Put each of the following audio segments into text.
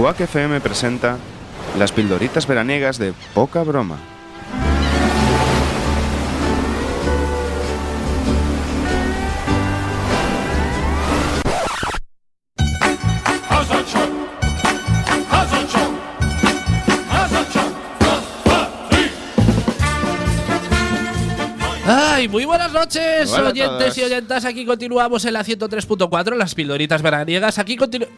Quack presenta las pildoritas veraniegas de poca broma. Ay, muy buenas noches, oyentes y oyentas. Aquí continuamos en la 103.4, las pildoritas veraniegas. Aquí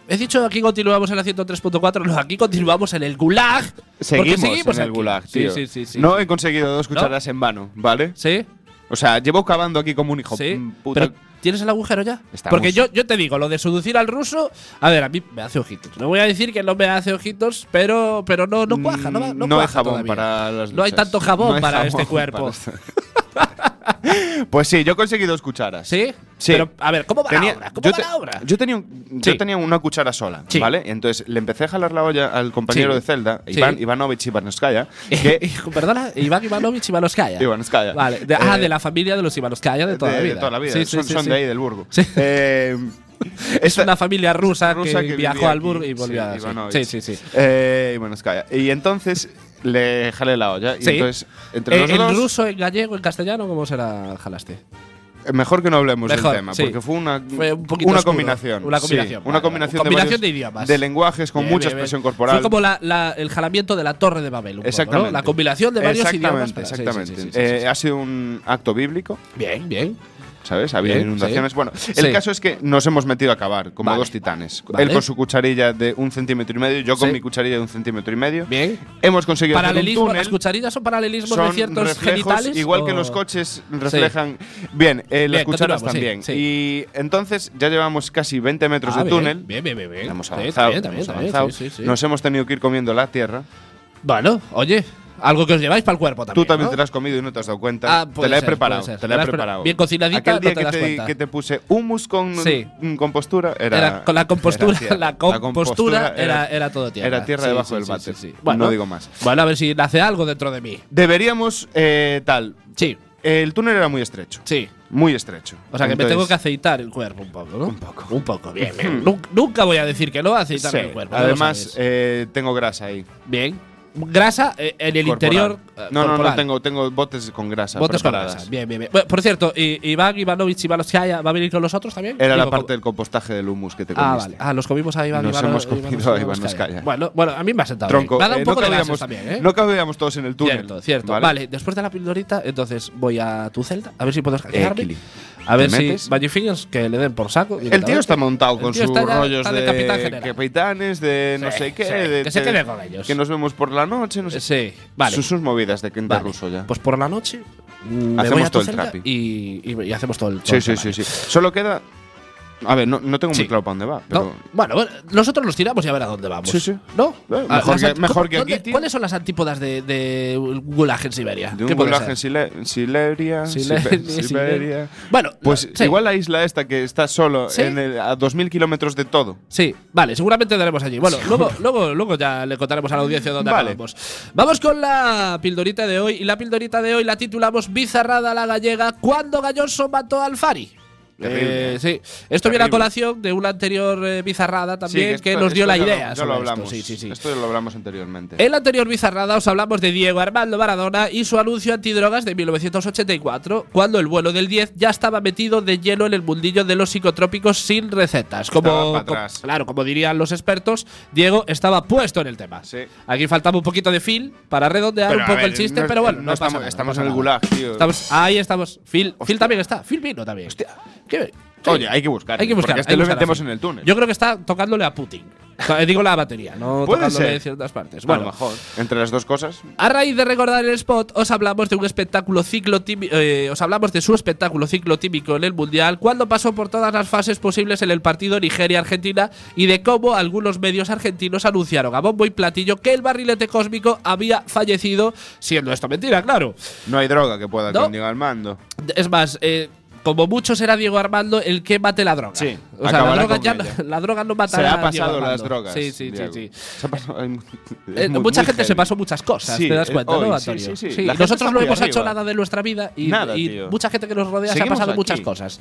He dicho aquí continuamos en la 103.4, no, aquí continuamos en el Gulag. Seguimos, en el aquí. gulag, Sí, tío. sí, sí, sí. No he conseguido dos cucharas en vano, ¿vale? ¿Sí? O sea, llevo cavando aquí como un hijo ¿Sí? puta. Pero, ¿Tienes el agujero ya? Estamos. Porque yo, yo te digo, lo de seducir al ruso, a ver, a mí me hace ojitos. No voy a decir que no me hace ojitos, pero, pero no, no cuaja, no, no, Mm, No hay cuaja jabón todavía. para las No hay tanto jabón No hay para jabón este cuerpo. para pues sí, yo he conseguido dos cucharas. ¿Sí? Sí. Pero, a ver, ¿cómo va Tenía- la obra? ¿Cómo yo, va te- la obra? yo tenía, un- yo tenía una cuchara sola, Sí. ¿vale? Entonces le empecé a jalar la olla al compañero Sí. de celda, Sí. Iván, Ivanovich Ivanovskaya, que Perdona, Iván Ivanovich Ivanovskaya. Ivanovskaya. Vale, de, ah, Eh, de la familia de los Ivanovskaya de toda de, la de vida. toda la vida. Sí, sí, son son de ahí, del Burgo. Sí. Eh, Es una familia rusa, rusa que, que viajó al. Burgo y volvió a. Sí, sí. Sí, sí, sí. Eh, Ivanovskaya. Y entonces le jalé la olla. Y Sí. entonces, entre Eh, los ¿En dos, ruso, en gallego, en castellano, cómo será jalaste? eh, mejor que no hablemos Mejor, del tema, sí. porque fue una, Fue un una oscuro. combinación. Una sí, combinación, una vale, combinación. Combinación de, varios- de idiomas. de lenguajes con Bien, mucha bien, bien. expresión corporal. Fue como la- la- el jalamiento de la Torre de Babel. un poco, ¿no? Exactamente. La combinación de varios idiomas. Exactamente, para- sí, sí, exactamente. sí, sí, sí, Eh, sí. Ha sido un acto bíblico, Bien, bien. ¿Sabes? Había Bien, inundaciones. sí. Bueno, Sí. el caso es que nos hemos metido a cavar, como Vale. dos titanes. Vale. Él con su cucharilla de un centímetro y medio, yo con Sí. mi cucharilla de un centímetro y medio. Bien. Hemos conseguido hacer un Paralelismo, túnel. las cucharillas son paralelismos son de ciertos reflejos, genitales. igual que o- los coches reflejan. Bien, eh, las Bien, cucharas continuamos, sí, también. sí. Y entonces ya llevamos casi 20 metros Ah, de túnel. Bien, bien, bien. bien. Hemos Sí, avanzado, bien, hemos avanzado. sí, sí, sí. Nos hemos tenido que ir comiendo la tierra. Bueno, oye, algo que os lleváis para el cuerpo también. Tú también ¿no? te la has comido y no te has dado cuenta. Ah, te la he ser, preparado. Te la he preparado. bien cocinadita, Aquel día no te que, te, cuenta. que te puse hummus con, Sí. mm, con postura era, Era- con la compostura, era la compostura era, era todo tierra. Era tierra Sí, debajo sí, del váter. Bueno, no digo más. Bueno, a ver si nace algo dentro de mí. Deberíamos, eh, tal. Sí, El túnel era muy estrecho. sí. Muy estrecho. O sea que me Entonces, tengo que aceitar el cuerpo un poco, ¿no? Un poco. Un poco, bien, bien. Nun- Nunca voy a decir que no, aceitarme sí. el cuerpo. Además, eh, tengo grasa ahí. bien. Grasa eh, en el corporal. interior. eh, No, no, no, tengo, tengo botes con grasa. Botes con grasa. Bien, bien, bien. Por cierto, ¿y- Iván Ivanovich Ivanovskaya va a venir con nosotros también? Era la parte del compostaje del hummus que te Ah, comiste. vale. Ah, los comimos a Iván Nos Ivano- hemos comido Ivanovskaya. a Ivanovskaya. Bueno, bueno, a mí me ha sentado Tronco. bien. Me ha dado eh, un poco no de cabíamos- también, ¿eh? No cabíamos todos en el túnel. Cierto, cierto. ¿vale? Vale. después de la pildorita, entonces voy a tu celda, a ver si puedo hackearme. Equili. A ver ¿Te si Fingers que le den por saco. El tío está montado con sus rollos de, capitanes, de no sé qué. que se de- quede con ellos. Que nos vemos por la noche, no sé. Sí, vale. Sus, sus movidas de quinta Vale. ruso ya. Pues por la noche me Hacemos voy a tu todo el trapi. y, y- y hacemos todo el todo sí, el sí, sí, sí. Solo queda. A ver, no, no tengo Sí. muy claro para dónde va. Bueno, bueno, nosotros los tiramos y a ver a dónde vamos. Sí, sí. ¿No? Eh, Ah, mejor las que- anti- mejor ¿cómo- que dónde- aquí, tío. ¿Cuáles son las antípodas de, de Gulag en Siberia? de ¿Qué un puede gulaje ser? en Sile- Sileria, Sile- Sibe- Siberia. Siberia. Bueno, Pues sí. igual la isla esta que está solo ¿Sí? en el- a 2.000 kilómetros de todo. Sí, vale, seguramente daremos allí. Bueno, luego, luego, luego ya le contaremos a la audiencia dónde Vale. acabamos. Vamos con la pildorita de hoy. Y la pildorita de hoy la titulamos Bizarrada a la gallega cuando Galloso mató al Fari. Eh, sí, esto viene a colación de una anterior eh, bizarrada también Sí, que, esto- nos dio la lo- idea. Ya lo sobre esto. hablamos. Sí, sí, sí. Esto ya lo hablamos anteriormente. En la anterior bizarrada os hablamos de Diego Armando Maradona y su anuncio antidrogas de 1984, cuando el vuelo del 10 ya estaba metido de lleno en el mundillo de los psicotrópicos sin recetas. Como, claro, como dirían los expertos, Diego estaba puesto en el tema. Sí. Aquí faltaba un poquito de Phil para redondear Pero, un poco ver, el chiste, no- pero bueno, no no, estamos- nada, estamos no en el gulag, tío. Estamos- ahí estamos. Phil, Phil también está. Phil vino también. Oye, hay que buscar. Hay que buscar. Porque este lo metemos en el túnel. Yo creo que está tocándole a Putin. Eh, Digo la batería, no Puede tocándole ser. en ciertas partes. a Bueno, lo mejor. Entre las dos cosas. a raíz de recordar el spot, os hablamos de un espectáculo ciclo os hablamos de su espectáculo ciclo típico en el Mundial, cuando pasó por todas las fases posibles en el partido Nigeria-Argentina y de cómo algunos medios argentinos anunciaron a bombo y platillo que el barrilete cósmico había fallecido, siendo esto mentira, claro. No hay droga que pueda No. con Diego al mando. Es más, eh, como mucho será Diego Armando el que mate la droga. Sí, o sea, la droga, ya, ella. la droga no mata Se ha Diego pasado Armando. las drogas. Sí, sí, sí, Diego. sí. Pasado- es Eh, muy- mucha muy gente se pasó muchas cosas, Sí, te das eh, cuenta, hoy, ¿no, sí, Antonio? sí, sí. Gente nosotros no hemos hecho arriba. nada de nuestra vida y, Nada, y mucha gente que nos rodea se ha Seguimos pasado aquí, muchas cosas.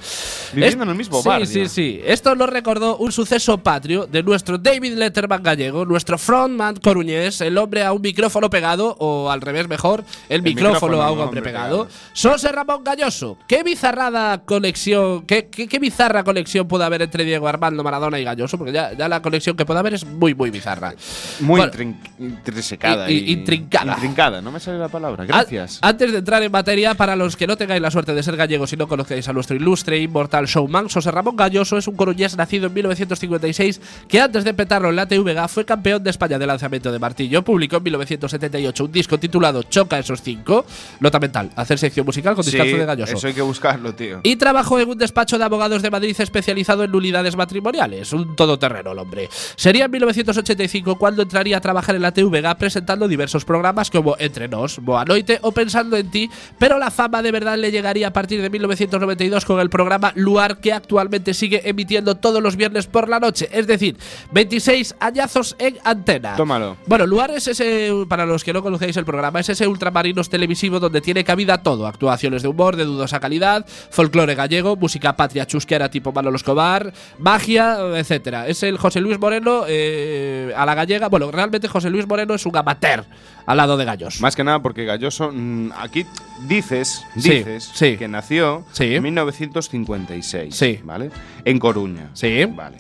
Viviendo Es- en el mismo sí, barrio. Sí, sí. Esto lo recordó un suceso patrio de nuestro David Letterman gallego, nuestro frontman coruñés, el hombre a un micrófono pegado, o al revés mejor, el, micrófono, micrófono a un hombre hombre pegado. pegado. José Ramón Galloso. ¿Qué bizarrada conexión, qué, qué, qué bizarra conexión puede haber entre Diego Armando Maradona y Galloso? Porque ya, ya la conexión que puede haber es muy, muy bizarra. Muy Bueno, intrin- intrisecada. y- y- y- intrincada. Intrincada, no me sale la palabra. Gracias. Antes de entrar en materia, para los que no tengáis la suerte de ser gallegos y no conozcáis a nuestro ilustre e inmortal showman, José Ramón Galloso es un coruñés nacido en 1956 que antes de petarlo en la TVG fue campeón de España de lanzamiento de martillo. Publicó en 1978 un disco titulado Choca esos cinco. Nota mental, hacer sección musical con Sí, discazo de Galloso. eso hay que buscarlo, tío. Y trabajó en un despacho de abogados de Madrid especializado en nulidades matrimoniales. Un todoterreno, el hombre. Sería en 1985 cuando entraría a trabajar en la TVG presentando diversos programas como Entre Nos, Boa Noite o Pensando en Ti, pero la fama de verdad le llegaría a partir de 1992 con el programa Luar que actualmente sigue emitiendo todos los viernes por la noche. Es decir, 26 añazos en antena. Tómalo. Bueno, Luar es ese, para los que no conocéis el programa, es ese ultramarinos televisivo donde tiene cabida todo: actuaciones de humor de dudosa calidad, folclore gallego, música patria chusquera tipo Manolo Escobar, magia, etcétera. Es el José Luis Moreno eh, a la gallega. Bueno, realmente José Luis Moreno es un amateur al lado de Gallos. Más que nada porque Galloso, mm, aquí dices, Sí, dices sí. que nació Sí. en 1956, Sí. ¿vale? En Coruña. Sí. Vale.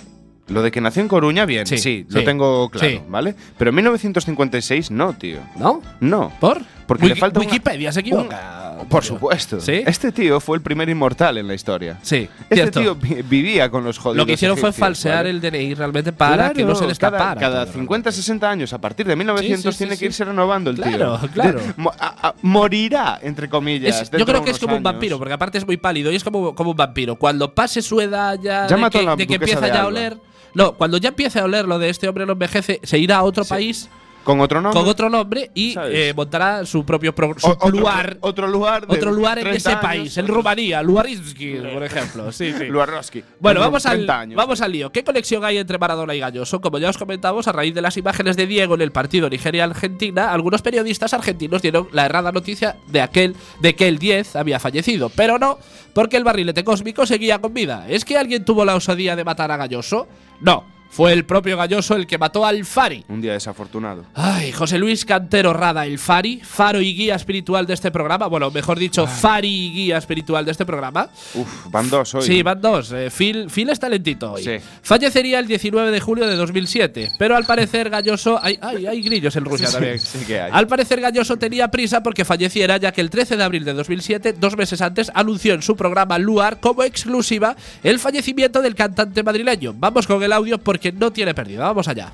Lo de que nació en Coruña, bien, Sí, sí, sí, lo tengo claro, sí. ¿vale? Pero en 1956 no, tío. ¿No? No. ¿Por? Porque le falta una- Wikipedia se equivoca. Por supuesto. ¿Sí? Este tío fue el primer inmortal en la historia. Sí, Este cierto. tío vi- vivía con los jodidos Lo que hicieron fue egipcios, falsear ¿vale? el DNI realmente para que no se le Claro, escapara. Cada, cada tío, 50, 60 años, a partir de 1900, Sí, sí, tiene sí, que sí. irse renovando el Claro, tío. claro. Mo- a- a- morirá, entre comillas. Es- yo dentro creo de que es unos como un años. vampiro, porque aparte es muy pálido y es como, como un vampiro. Cuando pase su edad ya, Ya de, mató que, a la de que duquesa empieza de ya a Alba. oler. No, cuando ya empiece a oler lo de este hombre no envejece, se irá a otro país Con otro nombre. con otro nombre y eh, montará su propio pro- su otro, lugar. Otro lugar. de Otro lugar en 30 ese años, país, en Rumanía, Luarinsky, por ejemplo. Sí, sí. Luarroski. Bueno, vamos al, 30 años. vamos al lío. ¿Qué conexión hay entre Maradona y Galloso? Como ya os comentamos, a raíz de las imágenes de Diego en el partido Nigeria-Argentina, algunos periodistas argentinos dieron la errada noticia de, aquel, de que el 10 había fallecido. Pero no, porque el barrilete cósmico seguía con vida. ¿Es que alguien tuvo la osadía de matar a Galloso? No. Fue el propio Galloso el que mató al Fari. Un día desafortunado. Ay, José Luis Cantero Rada, el Fari, faro y guía espiritual de este programa. Bueno, mejor dicho, Fari y guía espiritual de este programa. Uf, van dos hoy. Sí, van dos. Eh, Phil, Phil es talentito hoy. Sí. Fallecería el 19 de julio de 2007, pero al parecer Galloso. Hay, hay, hay grillos en Rusia Sí, también. sí que hay. Al parecer Galloso tenía prisa porque falleciera, ya que el 13 de abril de 2007, dos meses antes, anunció en su programa Luar como exclusiva el fallecimiento del cantante madrileño. Vamos con el audio porque que no tiene pérdida. Vamos allá.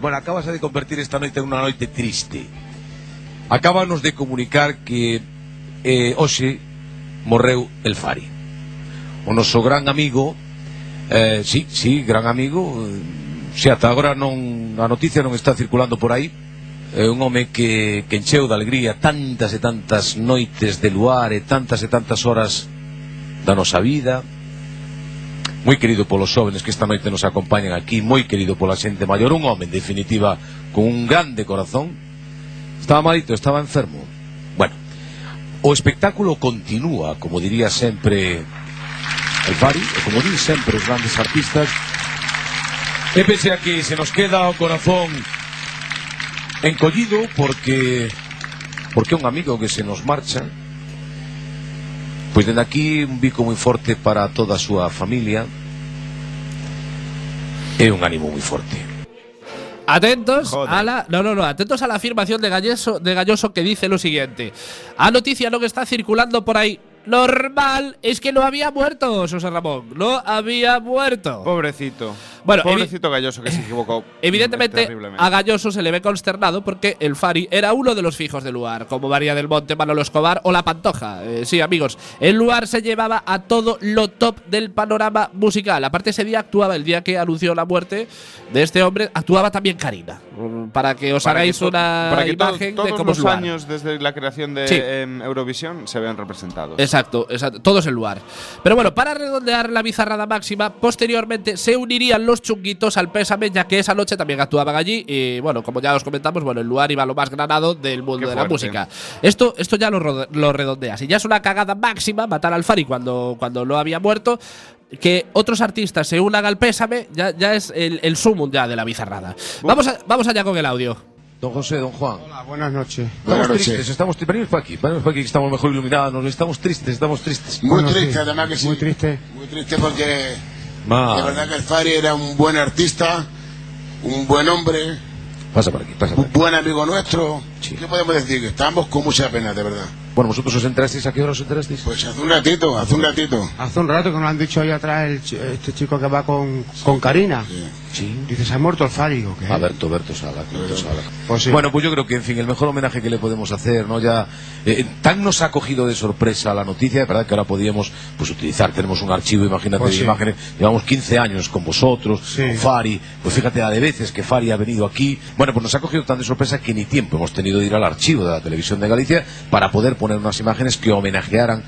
Bueno, acabas de convertir esta noite en unha noite triste. Acábanos de comunicar que eh, hoxe morreu El Fari. O noso gran amigo, eh, sí, sí, gran amigo, eh, se ata agora non, a noticia non está circulando por aí, é un home que, que encheu de alegría tantas e tantas noites de luar e tantas e tantas horas da nosa vida, moi querido polos xóvenes que esta noite nos acompañan aquí, moi querido pola xente maior, un home, en definitiva, con un grande corazón. Estaba malito, estaba enfermo. Bueno, o espectáculo continúa, como diría sempre el Fari, e como din sempre os grandes artistas, e pese a que se nos queda o corazón encollido porque porque un amigo que se nos marcha Pois dende aquí un bico moi forte para toda a súa familia e un ánimo moi forte. Atentos Joder. a la. No, no, no. Atentos a la afirmación de Galloso, de Galloso que dice lo siguiente. A noticia no que está circulando por ahí. Normal es que no había muerto, José Ramón. No había muerto. Pobrecito. Bueno, Pobrecito Galloso que se equivocó. Evidentemente, a Galloso se le ve consternado porque el Fari era uno de los fijos del lugar, como María del Monte, Manolo Escobar o La Pantoja. Eh, sí, amigos, el lugar se llevaba a todo lo top del panorama musical. Aparte, ese día actuaba, el día que anunció la muerte de este hombre, actuaba también Karina. Mm, Para que os Para que hagáis to- una para que imagen todos de cómo los lugar. años desde la creación de Sí. em, Eurovisión se vean representados. Exacto, exacto, todo es el lugar. Pero bueno, para redondear la bizarrada máxima, posteriormente se unirían los chunguitos al pésame, ya que esa noche también actuaban allí. Y bueno, como ya os comentamos, bueno, el lugar iba lo más granado del mundo Qué de la música. Esto, esto ya lo, lo redondeas. Y ya es una cagada máxima matar al Fari cuando, cuando no había muerto. Que otros artistas se unan al pésame, ya, ya es el, el sumum ya de la bizarrada. Vamos, a- vamos allá con el audio. Don José, don Juan. Hola, buenas noches. Estamos Buenas noches. tristes, estamos tristes. Venimos para aquí, venimos para aquí, que estamos mejor iluminados. Estamos tristes, estamos tristes. Muy Bueno, triste, sí, además que sí. muy triste. Muy triste porque de Ma, verdad que el Fari era un buen artista, un buen hombre, pasa por aquí, pasa por un buen amigo nuestro. Sí. ¿Qué podemos decir? Que estamos con mucha pena, de verdad. Bueno, vosotros os enterasteis, ¿a qué hora os enterasteis? Pues hace un ratito, hace un ratito. Hace un rato que nos han dicho ahí atrás el este chico que va con, con Karina. Sí. Dice, se ha muerto el Fari, ¿o qué? A Berto, Berto Sala, Berto Sala. Pues sí. Bueno, pues yo creo que, en fin, el mejor homenaje que le podemos hacer, ¿no? Ya, eh, tan nos ha cogido de sorpresa la noticia, de verdad que ahora podíamos, pues, utilizar, tenemos un archivo, imagínate, Pues de sí. imágenes, llevamos 15 años con vosotros, Sí. con Fari, pues fíjate la de veces que Fari ha venido aquí, bueno, pues nos ha cogido tan de sorpresa que ni tiempo hemos tenido ir al archivo de la televisión de Galicia para poder poner unas imágenes que homenajearan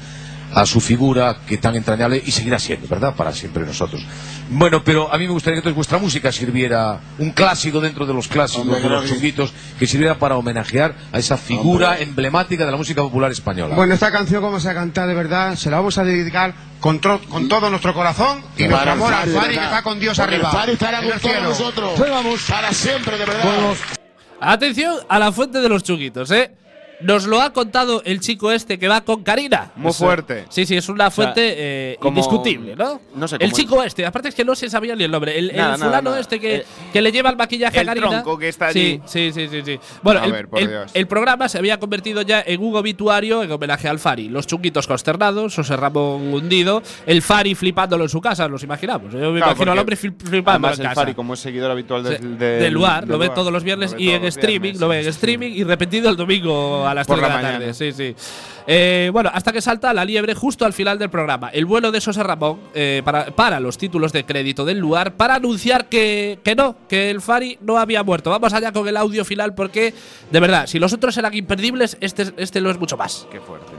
a su figura que tan entrañable y seguirá siendo, ¿verdad? Para siempre nosotros. Bueno, pero a mí me gustaría que entonces vuestra música sirviera un clásico dentro de los clásicos Hombre, de los chunguitos que sirviera para homenajear a esa figura Hombre. emblemática de la música popular española. Bueno, esta canción, como se ha cantado de verdad, se la vamos a dedicar con, tro- con todo nuestro corazón y nuestro Para amor al Fari, que está con Dios Porque arriba. El Fari estará con el todos cielo. nosotros. Pues vamos. Para siempre, de verdad. Vamos. Atención a la fuente de los chunguitos, ¿eh? Nos lo ha contado el chico este que va con Karina. Muy eh, fuerte. Sí, sí, es una fuente sea, eh, como- indiscutible, ¿no? no sé El chico este, aparte es que no se sabía ni el nombre. El, Nada, fulano nada. este que, El- que le lleva el maquillaje el a Karina. tronco que está sí, allí. Sí, sí, sí, sí. Bueno, A el, ver, por el- Dios. el programa se había convertido ya en un obituario en homenaje al Fari. Los chunguitos consternados, José Ramón hundido, el Fari flipándolo en su casa, nos imaginamos. Yo me Claro, imagino al hombre flip- flipando Además, en el casa. Fari, como es seguidor habitual del, del lugar, lo ve lugar, todos los viernes lo y en los streaming, viernes, lo ve en streaming y repetido el domingo a las Por 3 de la la tarde. mañana. Sí, sí. Eh, bueno, hasta que salta la liebre justo al final del programa. El vuelo de José Ramón eh, para, para los títulos de crédito del lugar para anunciar que, que no, que el Fari no había muerto. Vamos allá con el audio final porque, de verdad, si los otros eran imperdibles, este, este lo es mucho más. Qué fuerte.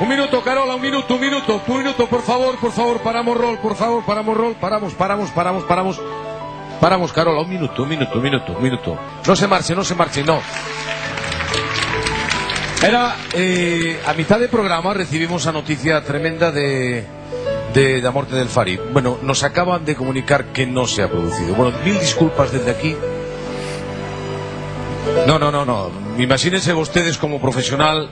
Un minuto, Carola, un minuto, un minuto, un minuto, por favor, por favor, paramos rol, por favor, paramos rol, paramos, paramos, paramos, paramos. Paramos, Carola, un minuto, un minuto, un minuto, un minuto. No se marche, no se marche, no. Era, eh, a mitad de programa recibimos la noticia tremenda de, de la muerte del Fari. Bueno, nos acaban de comunicar que no se ha producido. Bueno, mil disculpas desde aquí. No, no, no, no. Imagínense ustedes como profesional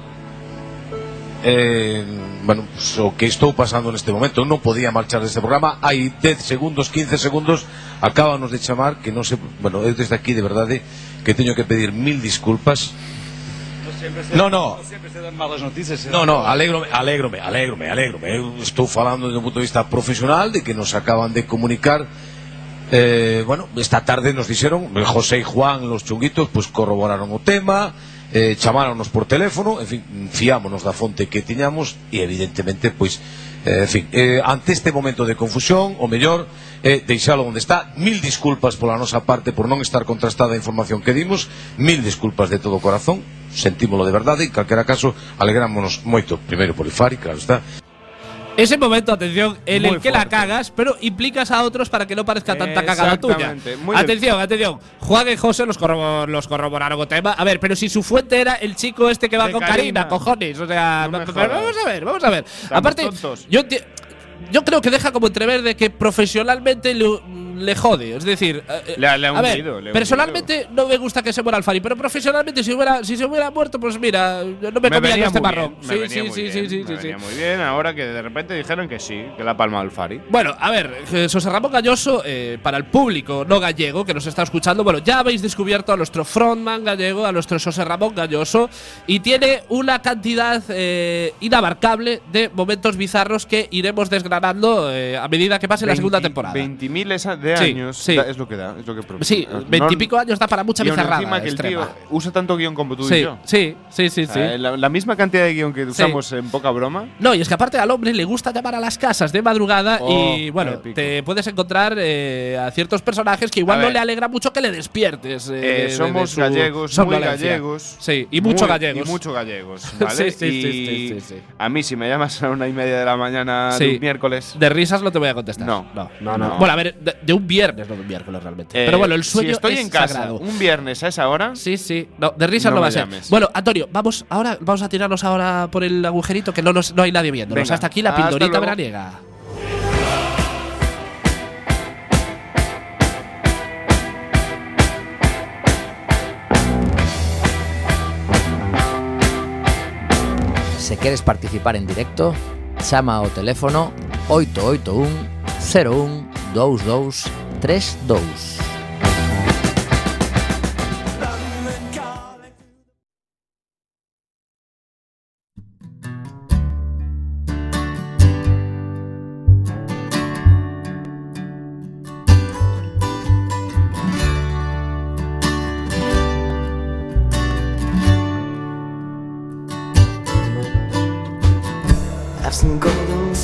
eh, bueno, pues, o que estou pasando neste momento non podía marchar deste programa hai 10 segundos, 15 segundos acábanos de chamar que non se bueno, desde aquí de verdade que teño que pedir mil disculpas Se no. No, no, não, não, alegro-me, alegro-me, alegro-me, alegro. Eu estou falando do ponto de vista profesional de que nos acaban de comunicar Eh, bueno, esta tarde nos dixeron José e Juan, los chunguitos, pues corroboraron o tema eh, chamáronos por teléfono en fin, fiámonos da fonte que tiñamos e evidentemente, pois pues, Eh, en fin, eh, ante este momento de confusión, o mellor, eh, deixalo onde está. Mil disculpas pola nosa parte por non estar contrastada a información que dimos. Mil disculpas de todo o corazón. Sentímolo de verdade. En calquera caso, alegrámonos moito, primeiro por Ifari, claro está. Ese momento, atención, en Muy el que la cagas, pero implicas a otros para que no parezca tanta cagada tuya. Muy Atención, atención. Juan y José los, corrobo- los corroboraron o tema. A ver, pero si su fuente era el chico este que va De con Karina, cojones. O sea, No pero vamos a ver, vamos a ver. Estamos Aparte, tontos. yo yo creo que deja como entrever de que profesionalmente le, jode. Es decir, eh, Le ha- le ha a ver, hundido, le ha personalmente no me gusta que se muera Alfari, pero profesionalmente si hubiera si se hubiera muerto, pues mira, no me, comía venía este marrón. me Sí, sí, sí, sí, sí, me sí, venía sí. muy bien, ahora que de repente dijeron que sí, que la palma al Fari. Bueno, a ver, eh, José Ramón Galloso, eh, para el público no gallego que nos está escuchando, bueno, ya habéis descubierto a nuestro frontman gallego, a nuestro José Ramón Galloso, y tiene una cantidad eh, inabarcable de momentos bizarros que iremos desgranando eh, a medida que pase la segunda 20 temporada. 20.000 esa- de Sí, años sí. da- es lo que da, es lo que provoca. Sí, No- veintipico años da para mucha y bizarrada. encima que el extrema. tío usa tanto guion como tú y sí, yo. sí, sí, sí, sí. Eh, la, la misma cantidad de guion que usamos en poca broma. No, y es que aparte al hombre le gusta llamar a las casas de madrugada Oh, y bueno, épico. te puedes encontrar eh, a ciertos personajes que igual A no ver. le alegra mucho que le despiertes. eh, Eh, de- de somos gallegos, muy gallegos. Sí, y mucho muy- gallegos. Y mucho gallegos, ¿vale? Sí, sí, y sí, sí, sí, sí. A mí, si me llamas a una y media de la mañana Sí. de un miércoles. De risas no te voy a contestar. No. no, no. No. Bueno, a ver, de, un viernes, no de un miércoles realmente. eh, Pero bueno, el sueño Si estoy es en casa sagrado. un viernes a esa hora. Sí, sí. No, de risas No no, va a ser. llames. Bueno, Antonio, vamos ahora vamos a tirarnos ahora por el agujerito que no, nos- no hay nadie viéndonos. Venga, Hasta aquí la pildorita veraniega. Se queres participar en directo, chama ao teléfono 881 01 dois dois some golden